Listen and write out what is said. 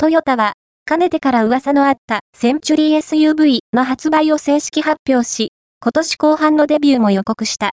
トヨタは、かねてから噂のあったセンチュリー SUV の発売を正式発表し、今年後半のデビューも予告した。